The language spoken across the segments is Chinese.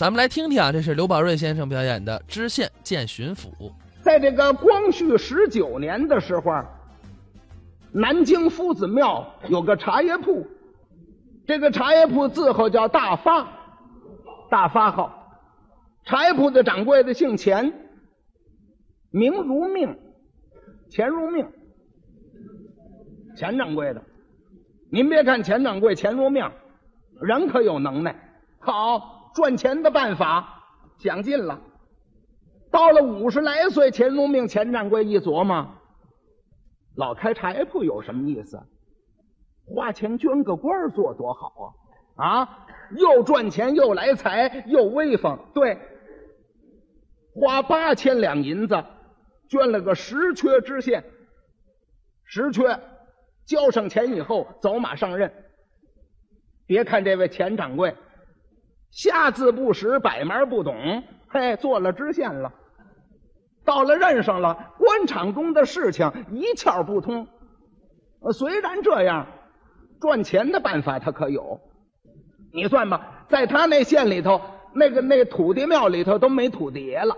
咱们来听听啊，这是刘宝瑞先生表演的《知县见巡抚》。在这个光绪十九年的时候，南京夫子庙有个茶叶铺，这个茶叶铺字号叫大发，大发号。茶叶铺的掌柜的姓钱，名如命，钱如命。钱掌柜的，您别看钱掌柜钱如命，人可有能耐，好赚钱的办法想尽了。到了五十来岁，钱如命钱掌柜一琢磨，老开柴铺有什么意思？花钱捐个官做多好啊！啊，又赚钱又来财又威风。对，花八千两银子捐了个十缺知县，十缺。交上钱以后，走马上任。别看这位钱掌柜，下字不识，百门不懂，嘿，做了知县了。到了任上了，官场中的事情一窍不通。虽然这样，赚钱的办法他可有。你算吧，在他那县里头，那个那土地庙里头都没土地爷了。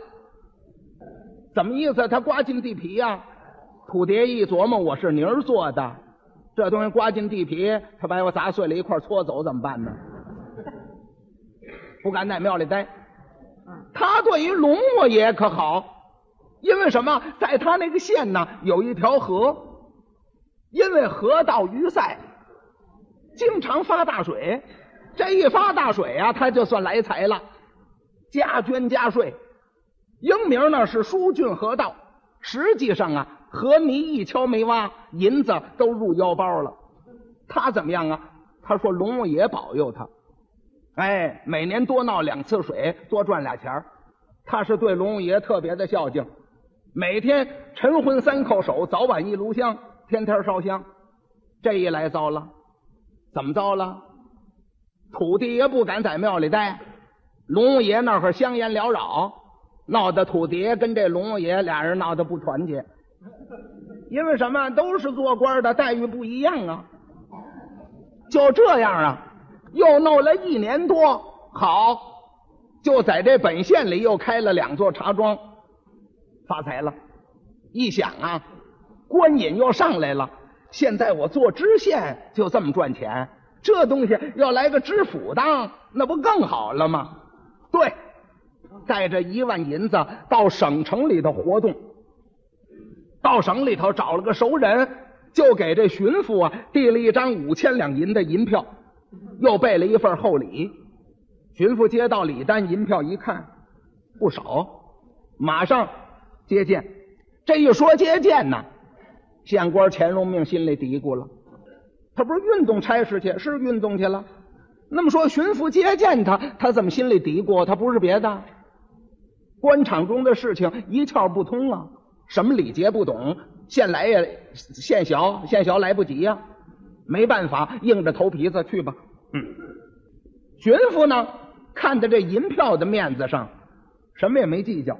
怎么意思？他刮进地皮呀？土地爷一琢磨，我是泥儿做的。这东西刮进地皮，他把我砸碎了一块搓走怎么办呢？不敢在庙里待。他对于龙王爷可好，因为什么？在他那个县呢，有一条河，因为河道淤塞，经常发大水。这一发大水啊，他就算来财了，加捐加税。英名呢是疏浚河道，实际上啊。河泥一锹没挖，银子都入腰包了。他怎么样啊？他说龙王爷保佑他，哎，每年多闹两次水，多赚俩钱他是对龙王爷特别的孝敬，每天晨昏三叩首，早晚一炉香，天天烧香。这一来糟了，怎么糟了？土地爷不敢在庙里待，龙王爷那儿香烟缭绕，闹得土地爷跟这龙王爷俩人闹得不团结。因为什么？都是做官的，待遇不一样啊。就这样啊，又弄了一年多，好，就在这本县里又开了两座茶庄，发财了。一想啊，官瘾又上来了。现在我做知县就这么赚钱，这东西要来个知府当，那不更好了吗？对，带着一万银子到省城里头活动。到省里头找了个熟人，就给这巡抚啊递了一张五千两银的银票，又备了一份厚礼。巡抚接到礼单银票一看，不少，马上接见。这一说接见呢，县官钱荣命心里嘀咕了：他不是运动差事去，是运动去了。那么说巡抚接见他，他怎么心里嘀咕？他不是别的，官场中的事情一窍不通啊。什么礼节不懂，现来也，现小现小来不及呀，没办法，硬着头皮子去吧。嗯，巡抚呢，看在这银票的面子上，什么也没计较。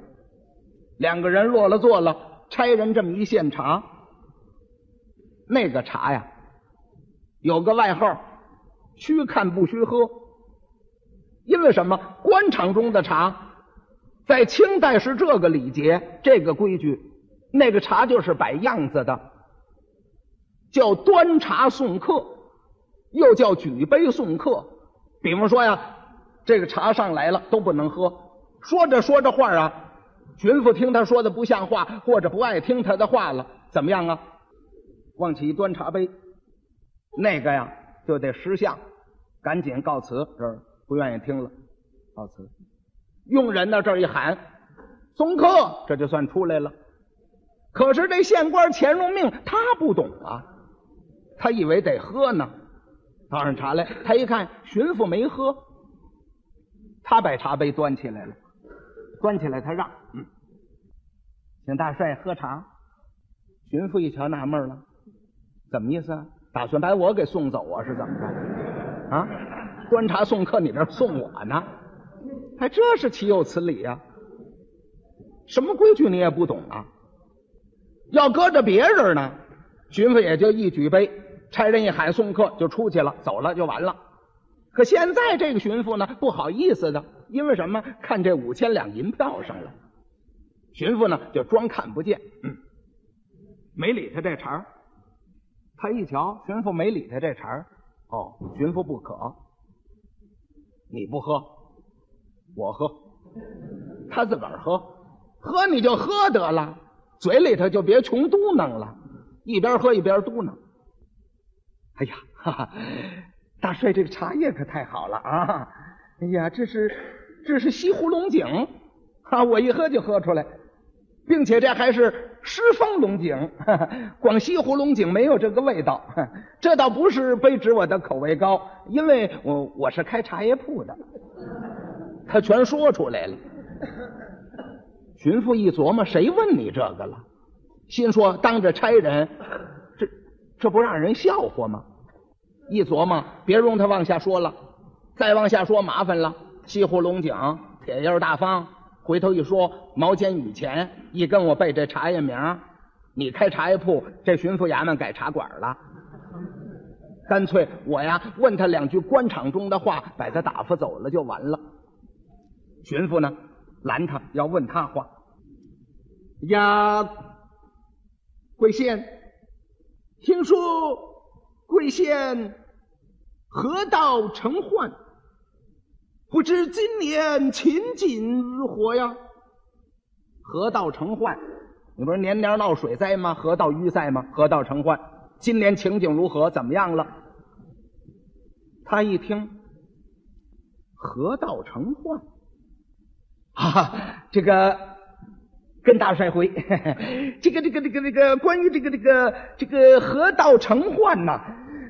两个人落了座了，差人这么一献茶，那个茶呀，有个外号，虚看不虚喝。因为什么？官场中的茶，在清代是这个礼节，这个规矩。那个茶就是摆样子的，叫端茶送客，又叫举杯送客。比方说呀，这个茶上来了都不能喝。说着说着话啊，巡抚听他说的不像话，或者不爱听他的话了，怎么样啊？往起一端茶杯，那个呀就得识相，赶紧告辞，这儿不愿意听了，告辞。佣人呢这儿一喊送客，这就算出来了。可是这县官钱荣命他不懂啊，他以为得喝呢，倒上茶来。他一看巡抚没喝，他把茶杯端起来了，端起来他让，嗯，请大帅喝茶。巡抚一瞧纳闷了，怎么意思啊？打算把我给送走啊？是怎么着？啊，端茶送客，你这送我呢？还这是岂有此理呀？什么规矩你也不懂啊？要搁着别人呢，巡抚也就一举杯，差人一喊送客就出去了，走了就完了。可现在这个巡抚呢，不好意思的，因为什么？看这五千两银票上了。巡抚呢就装看不见，嗯，没理他这茬儿。他一瞧，巡抚没理他这茬儿，哦，巡抚不渴，你不喝，我喝，他自个儿喝，喝你就喝得了，嘴里头就别穷嘟囔了，一边喝一边嘟囔。哎呀，哈哈，大帅这个茶叶可太好了啊！哎呀，这是这是西湖龙井啊，我一喝就喝出来。并且这还是狮峰龙井，广西湖龙井没有这个味道。这倒不是卑职我的口味高，因为我我是开茶叶铺的。他全说出来了。巡抚一琢磨，谁问你这个了？心说当着差人，这不让人笑话吗？一琢磨，别容他往下说了，再往下说麻烦了。西湖龙井，铁印大方。回头一说，毛尖雨前一跟我背这茶叶名，你开茶叶铺，这巡抚衙门改茶馆了。干脆我呀问他两句官场中的话，把他打发走了就完了。巡抚呢拦他要问他话。呀，贵县，听说贵县河道成患。不知今年情景如何呀？河道成患，你不是年年闹水灾吗？河道淤塞吗？河道成患，今年情景如何？怎么样了？他一听，河道成患，哈啊，这个跟大帅回，这个这个这个这个关于这个这个这个河道成患呐，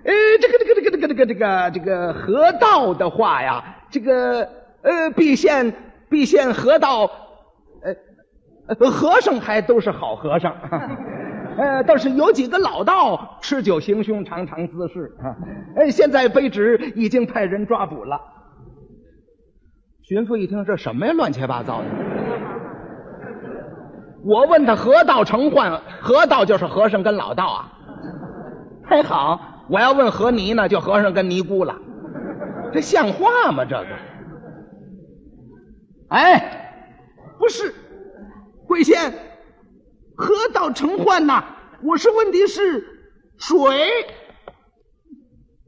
呃，这个这个这个这个这个这个这个河道的话呀。这个呃，毕县毕县河道，呃，和尚还都是好和尚，呃，倒是有几个老道吃酒行凶，常常滋事啊。哎，现在卑职已经派人抓捕了。巡抚一听，这什么呀，乱七八糟的！我问他河道成患，河道就是和尚跟老道啊。还好，我要问何尼呢，就和尚跟尼姑了。这像话吗？这个，哎，不是，贵仙河道成患呐！我是问题是水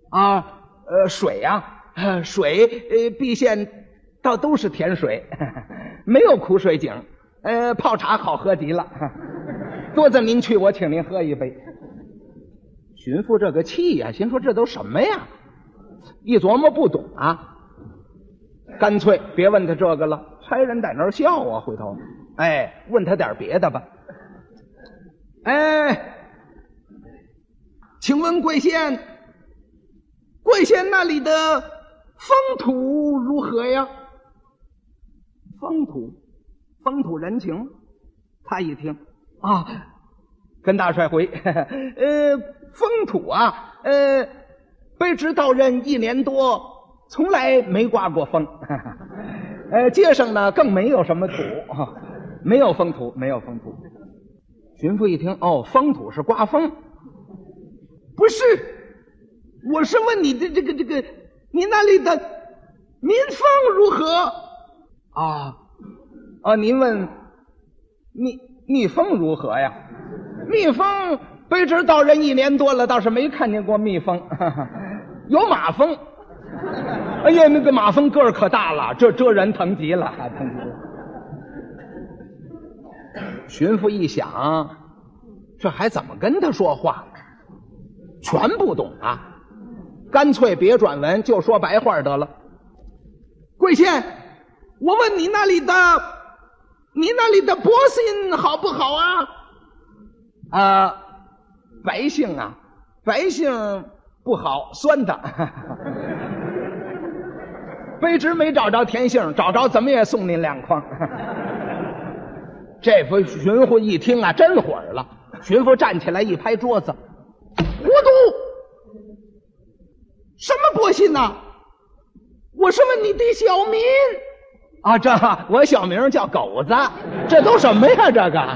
啊，呃，水呀，水，呃，毕县倒都是甜水，没有苦水井，呃，泡茶好喝极了。多子您去，我请您喝一杯。巡抚这个气呀，心说这都什么呀？一琢磨不懂啊，干脆别问他这个了。差人在那儿笑啊，回头，哎，问他点别的吧。哎，请问贵县，贵县那里的风土如何呀？风土，风土人情。他一听啊，跟大帅回，呃，风土啊，呃。卑职到任一年多，从来没刮过风。呃，街上呢更没有什么土，没有风土，没有风土。巡抚一听，哦，风土是刮风，不是，我是问你的这个这个，你那里的民风如何？啊啊，您问蜜蜜蜂如何呀？蜜蜂，卑职到任一年多了，倒是没看见过蜜蜂。有马蜂，哎呀，那个马蜂个儿可大了，这这人疼极了，疼极了。巡抚一想，这还怎么跟他说话？全不懂啊！干脆别转文，就说白话得了。贵县，我问你那里的，你那里的百姓好不好啊？啊，白姓啊，白姓。不好，酸的。卑职没找着甜杏，找着怎么也送您两筐。这回巡抚一听啊，真火了。巡抚站起来一拍桌子：“糊涂！什么薄信呐？我是问你的小名啊，这我小名叫狗子。这都什么呀？这个。”